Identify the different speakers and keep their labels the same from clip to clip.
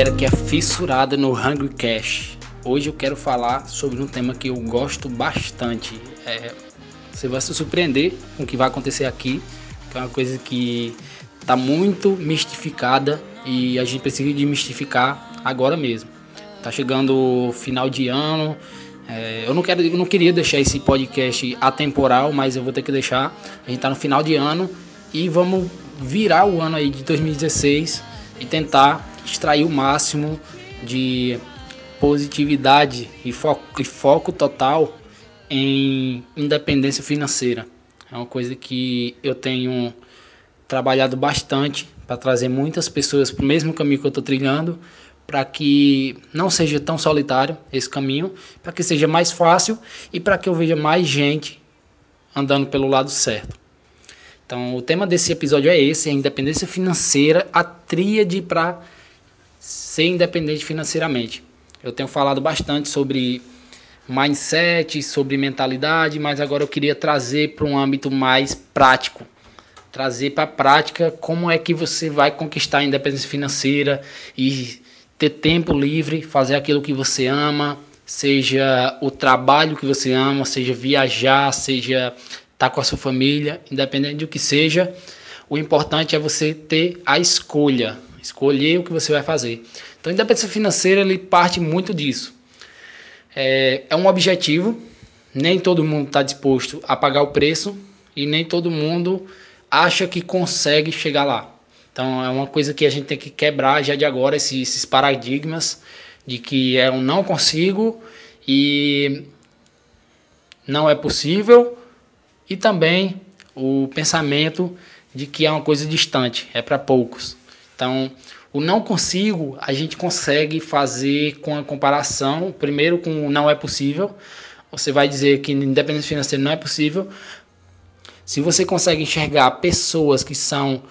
Speaker 1: Galera que é fissurada no Hungry Cash. Hoje eu quero falar sobre um tema que eu gosto bastante. É, você vai se surpreender com o que vai acontecer aqui, que é uma coisa que está muito mistificada e a gente precisa de mistificar agora mesmo. Tá chegando o final de ano. É, eu não quero, eu não queria deixar esse podcast atemporal, mas eu vou ter que deixar. A gente tá no final de ano e vamos virar o ano aí de 2016 e tentar extrair o máximo de positividade e foco, e foco total em independência financeira. É uma coisa que eu tenho trabalhado bastante para trazer muitas pessoas para o mesmo caminho que eu estou trilhando, para que não seja tão solitário esse caminho, para que seja mais fácil e para que eu veja mais gente andando pelo lado certo. Então, o tema desse episódio é esse: a independência financeira, a tríade para ser independente financeiramente. Eu tenho falado bastante sobre mindset, sobre mentalidade, mas agora eu queria trazer para um âmbito mais prático. Trazer para a prática como é que você vai conquistar a independência financeira e ter tempo livre, fazer aquilo que você ama, seja o trabalho que você ama, seja viajar, seja estar tá com a sua família, independente do que seja. O importante é você ter a escolha, escolher o que você vai fazer. Então, a independência financeira ele parte muito disso. É, é um objetivo, nem todo mundo está disposto a pagar o preço e nem todo mundo acha que consegue chegar lá. Então, é uma coisa que a gente tem que quebrar já de agora esses, esses paradigmas de que é um não consigo e não é possível e também o pensamento de que é uma coisa distante, é para poucos. Então, o não consigo, a gente consegue fazer com a comparação, primeiro com o não é possível. Você vai dizer que independência financeira não é possível. Se você consegue enxergar pessoas que são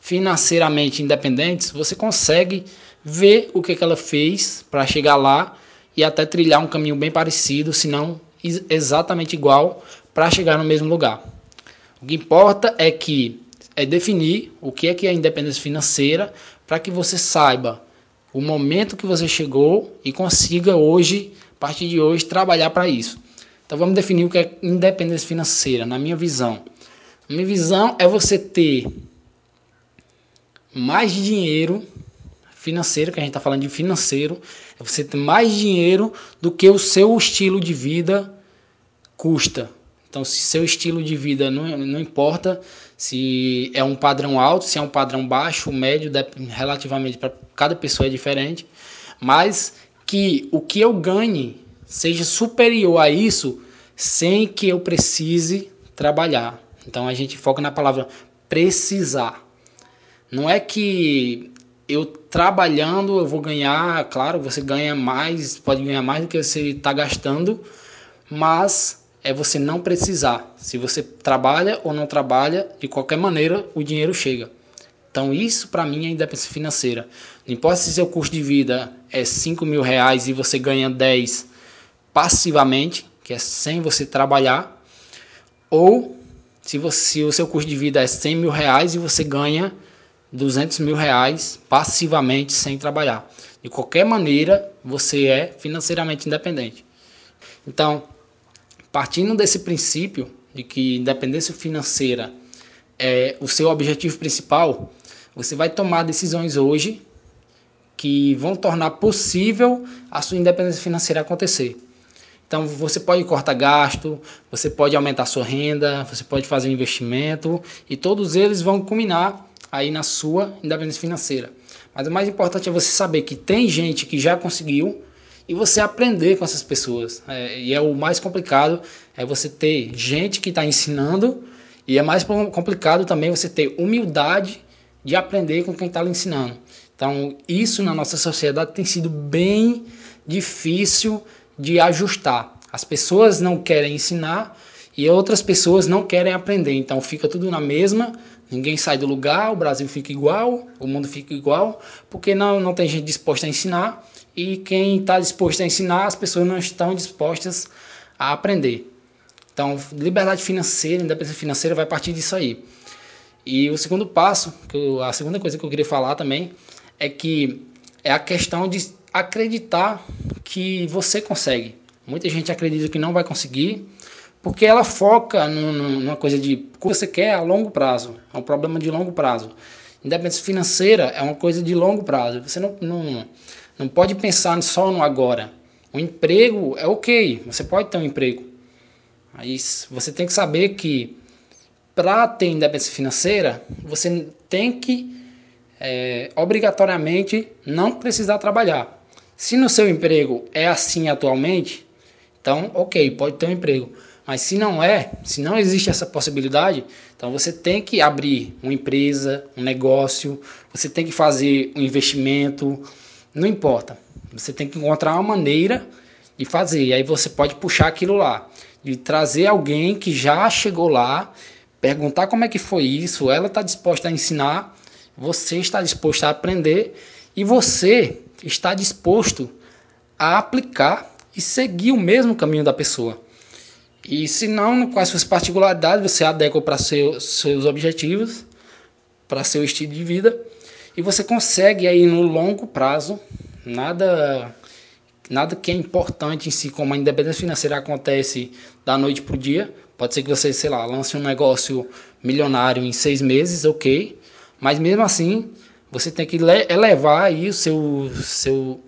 Speaker 1: financeiramente independentes, você consegue ver o que, que ela fez para chegar lá e até trilhar um caminho bem parecido, se não exatamente igual, para chegar no mesmo lugar. O que importa é que é definir o que é que é a independência financeira para que você saiba o momento que você chegou e consiga hoje, a partir de hoje, trabalhar para isso. Então vamos definir o que é independência financeira, na minha visão. A minha visão é você ter mais dinheiro financeiro, que a gente está falando de financeiro, é você ter mais dinheiro do que o seu estilo de vida custa. Então, se seu estilo de vida não, não importa se é um padrão alto, se é um padrão baixo, médio, relativamente para cada pessoa é diferente, mas que o que eu ganhe seja superior a isso sem que eu precise trabalhar. Então a gente foca na palavra precisar. Não é que eu trabalhando eu vou ganhar, claro, você ganha mais, pode ganhar mais do que você está gastando, mas é você não precisar. Se você trabalha ou não trabalha, de qualquer maneira o dinheiro chega. Então isso para mim é independência financeira. Não importa se seu custo de vida é 5 mil reais e você ganha 10 passivamente, que é sem você trabalhar, ou se, você, se o seu custo de vida é 100 mil reais e você ganha 200 mil reais passivamente sem trabalhar. De qualquer maneira, você é financeiramente independente. Então, Partindo desse princípio de que independência financeira é o seu objetivo principal, você vai tomar decisões hoje que vão tornar possível a sua independência financeira acontecer. Então você pode cortar gasto, você pode aumentar sua renda, você pode fazer investimento e todos eles vão culminar aí na sua independência financeira. Mas o mais importante é você saber que tem gente que já conseguiu e você aprender com essas pessoas. É, e é o mais complicado é você ter gente que está ensinando e é mais complicado também você ter humildade de aprender com quem está lhe ensinando. Então isso na nossa sociedade tem sido bem difícil de ajustar. As pessoas não querem ensinar e outras pessoas não querem aprender. Então fica tudo na mesma, ninguém sai do lugar, o Brasil fica igual, o mundo fica igual, porque não, não tem gente disposta a ensinar e quem está disposto a ensinar, as pessoas não estão dispostas a aprender. Então, liberdade financeira, independência financeira vai partir disso aí. E o segundo passo, a segunda coisa que eu queria falar também, é que é a questão de acreditar que você consegue. Muita gente acredita que não vai conseguir, porque ela foca numa coisa de o que você quer a longo prazo. É um problema de longo prazo. Independência financeira é uma coisa de longo prazo. Você não, não, não pode pensar só no agora. O emprego é ok, você pode ter um emprego. Mas você tem que saber que para ter independência financeira, você tem que é, obrigatoriamente não precisar trabalhar. Se no seu emprego é assim atualmente, então ok, pode ter um emprego. Mas se não é, se não existe essa possibilidade, então você tem que abrir uma empresa, um negócio, você tem que fazer um investimento, não importa. Você tem que encontrar uma maneira de fazer. E aí você pode puxar aquilo lá, de trazer alguém que já chegou lá, perguntar como é que foi isso, ela está disposta a ensinar, você está disposto a aprender e você está disposto a aplicar e seguir o mesmo caminho da pessoa. E se não, com as suas particularidades, você adequa para seu, seus objetivos, para seu estilo de vida, e você consegue aí no longo prazo, nada nada que é importante em si, como a independência financeira acontece da noite para o dia. Pode ser que você, sei lá, lance um negócio milionário em seis meses, ok. Mas mesmo assim, você tem que elevar aí o seu, seu,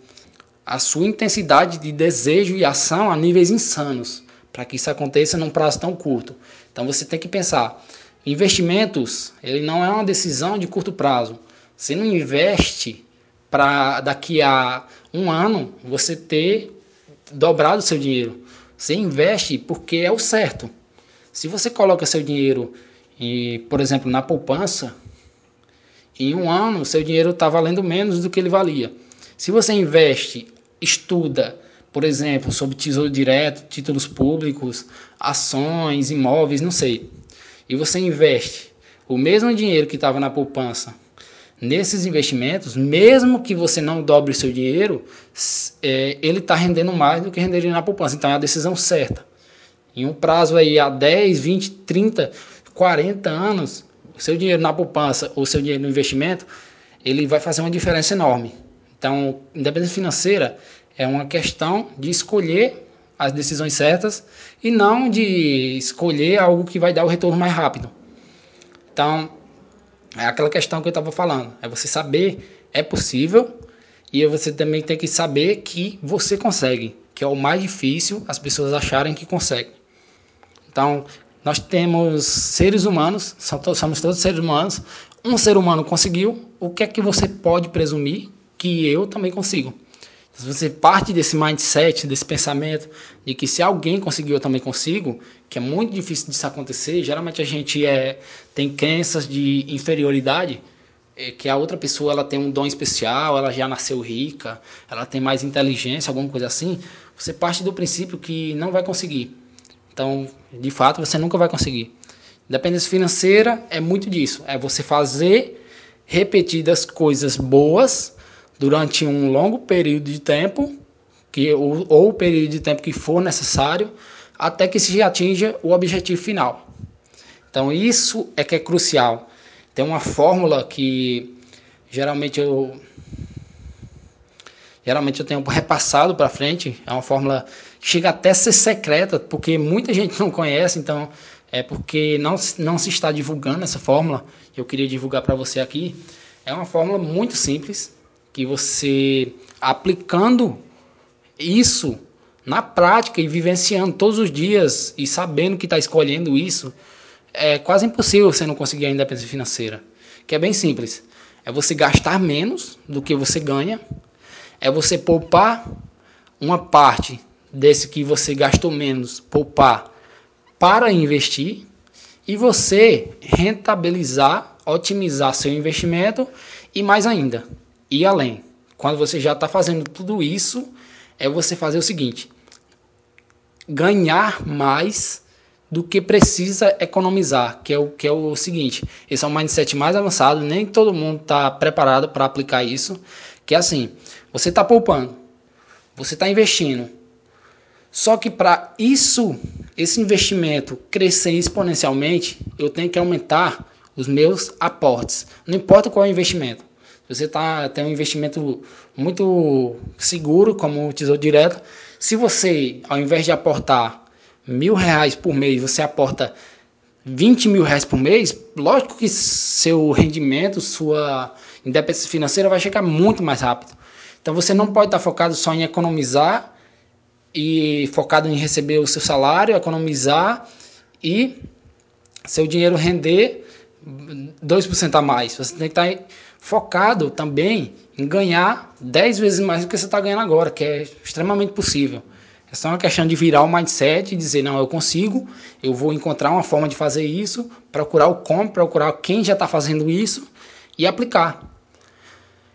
Speaker 1: a sua intensidade de desejo e ação a níveis insanos, para que isso aconteça num prazo tão curto. Então você tem que pensar, investimentos, ele não é uma decisão de curto prazo. Você não investe para daqui a um ano você ter dobrado o seu dinheiro. Você investe porque é o certo. Se você coloca seu dinheiro, em, por exemplo, na poupança, em um ano, seu dinheiro está valendo menos do que ele valia. Se você investe, estuda, por exemplo, sobre tesouro direto, títulos públicos, ações, imóveis, não sei, e você investe o mesmo dinheiro que estava na poupança nesses investimentos, mesmo que você não dobre seu dinheiro, é, ele está rendendo mais do que renderia na poupança. Então é a decisão certa. Em um prazo aí a 10, 20, 30, 40 anos, seu dinheiro na poupança ou seu dinheiro no investimento, ele vai fazer uma diferença enorme. Então, independência financeira é uma questão de escolher as decisões certas e não de escolher algo que vai dar o retorno mais rápido. Então, é aquela questão que eu estava falando. É você saber é possível e você também tem que saber que você consegue, que é o mais difícil as pessoas acharem que conseguem. Então, nós temos seres humanos, somos todos seres humanos. Um ser humano conseguiu, o que é que você pode presumir que eu também consigo? Se você parte desse mindset, desse pensamento de que se alguém conseguiu, eu também consigo, que é muito difícil disso acontecer, geralmente a gente é, tem crenças de inferioridade, é, que a outra pessoa ela tem um dom especial, ela já nasceu rica, ela tem mais inteligência, alguma coisa assim. Você parte do princípio que não vai conseguir. Então, de fato, você nunca vai conseguir. Independência financeira é muito disso. É você fazer repetidas coisas boas durante um longo período de tempo, que, ou, o período de tempo que for necessário, até que se atinja o objetivo final. Então, isso é que é crucial. Tem uma fórmula que geralmente eu geralmente eu tenho repassado para frente, é uma fórmula chega até a ser secreta, porque muita gente não conhece, então é porque não, não se está divulgando essa fórmula. Eu queria divulgar para você aqui. É uma fórmula muito simples que você aplicando isso na prática e vivenciando todos os dias e sabendo que está escolhendo isso, é quase impossível você não conseguir a independência financeira. Que é bem simples. É você gastar menos do que você ganha, é você poupar uma parte desse que você gastou menos, poupar para investir e você rentabilizar, otimizar seu investimento e mais ainda, ir além. Quando você já está fazendo tudo isso, é você fazer o seguinte: ganhar mais do que precisa economizar, que é o que é o seguinte. Esse é um mindset mais avançado, nem todo mundo está preparado para aplicar isso. Que é assim: você está poupando, você está investindo, só que para isso, esse investimento crescer exponencialmente, eu tenho que aumentar os meus aportes. Não importa qual é o investimento. Você tá, tem um investimento muito seguro, como o Tesouro Direto. Se você, ao invés de aportar mil reais por mês, você aporta 20 mil reais por mês, lógico que seu rendimento, sua independência financeira vai chegar muito mais rápido. Então você não pode estar focado só em economizar e focado em receber o seu salário, economizar e seu dinheiro render 2% a mais. Você tem que estar focado também em ganhar 10 vezes mais do que você está ganhando agora, que é extremamente possível. É só uma questão de virar o mindset e dizer, não, eu consigo, eu vou encontrar uma forma de fazer isso, procurar o como, procurar quem já está fazendo isso e aplicar.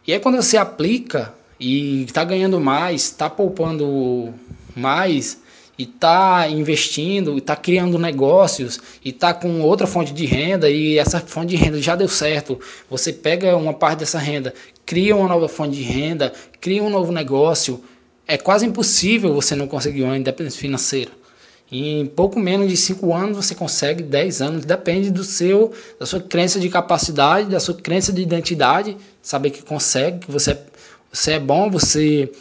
Speaker 1: E aí quando você aplica e está ganhando mais, está poupando mais, e está investindo, está criando negócios e está com outra fonte de renda e essa fonte de renda já deu certo, você pega uma parte dessa renda, cria uma nova fonte de renda, cria um novo negócio, é quase impossível você não conseguir uma independência financeira. Em pouco menos de 5 anos você consegue 10 anos, depende do seu da sua crença de capacidade, da sua crença de identidade, saber que consegue, que você, você é bom, você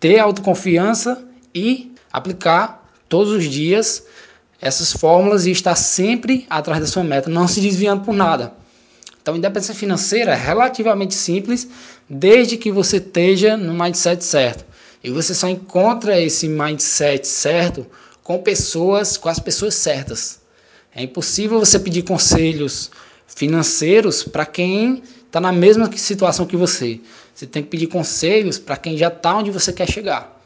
Speaker 1: ter autoconfiança e aplicar todos os dias essas fórmulas e estar sempre atrás da sua meta, não se desviando por nada. Então, independência financeira é relativamente simples, desde que você esteja no mindset certo. E você só encontra esse mindset certo com pessoas, com as pessoas certas. É impossível você pedir conselhos financeiros para quem está na mesma situação que você. Você tem que pedir conselhos para quem já está onde você quer chegar.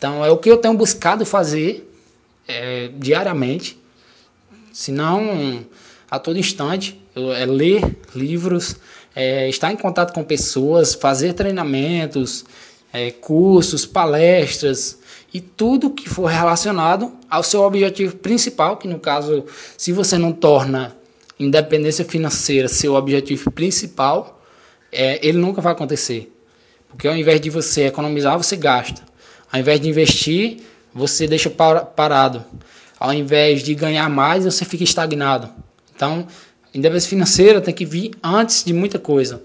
Speaker 1: Então é o que eu tenho buscado fazer é, diariamente, se não a todo instante, eu, é ler livros, é, estar em contato com pessoas, fazer treinamentos, é, cursos, palestras e tudo que for relacionado ao seu objetivo principal, que no caso, se você não torna independência financeira seu objetivo principal, é, ele nunca vai acontecer. Porque ao invés de você economizar, você gasta. Ao invés de investir, você deixa parado. Ao invés de ganhar mais, você fica estagnado. Então, independência financeira tem que vir antes de muita coisa.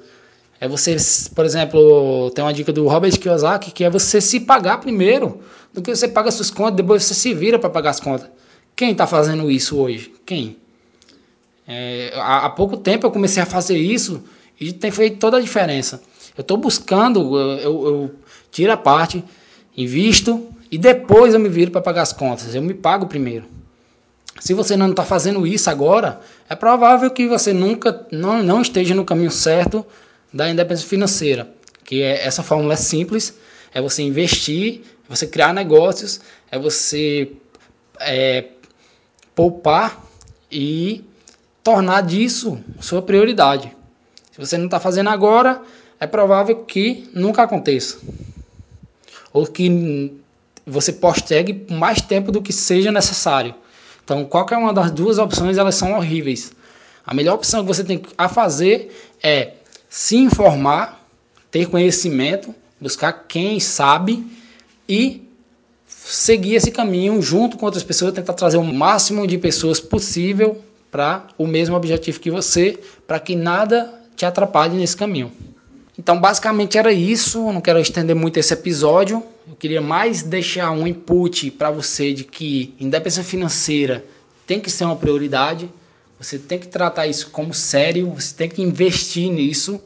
Speaker 1: É você, por exemplo, tem uma dica do Robert Kiyosaki que é você se pagar primeiro, do que você paga suas contas, depois você se vira para pagar as contas. Quem está fazendo isso hoje? Quem? É, há, há, pouco tempo eu comecei a fazer isso e tem feito toda a diferença. Eu estou buscando, eu, eu, eu tiro a parte invisto e depois eu me viro para pagar as contas. Eu me pago primeiro. Se você não está fazendo isso agora, é provável que você nunca não, não esteja no caminho certo da independência financeira. Que é, essa fórmula é simples, é você investir, é você criar negócios, é você é, poupar e tornar disso sua prioridade. Se você não está fazendo agora, é provável que nunca aconteça ou que você postergue mais tempo do que seja necessário. Então, qualquer uma das duas opções, elas são horríveis. A melhor opção que você tem a fazer é se informar, ter conhecimento, buscar quem sabe e seguir esse caminho junto com outras pessoas, tentar trazer o máximo de pessoas possível para o mesmo objetivo que você, para que nada te atrapalhe nesse caminho. Então, basicamente era isso. Não quero estender muito esse episódio. Eu queria mais deixar um input para você de que independência financeira tem que ser uma prioridade. Você tem que tratar isso como sério. Você tem que investir nisso.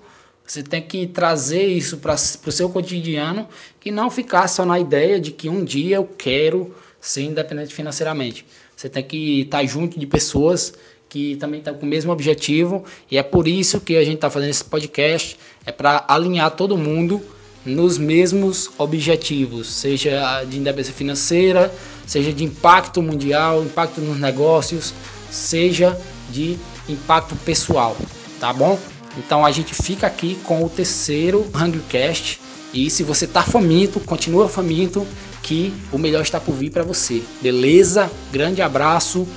Speaker 1: Você tem que trazer isso para o seu cotidiano e não ficar só na ideia de que um dia eu quero ser independente financeiramente. Você tem que estar junto de pessoas que também estão com o mesmo objetivo e é por isso que a gente está fazendo esse podcast é para alinhar todo mundo nos mesmos objetivos, seja de independência financeira, seja de impacto mundial, impacto nos negócios, seja de impacto pessoal, tá bom? Então a gente fica aqui com o terceiro HungryCast e se você tá faminto, continua faminto que o melhor está por vir para você. Beleza? Grande abraço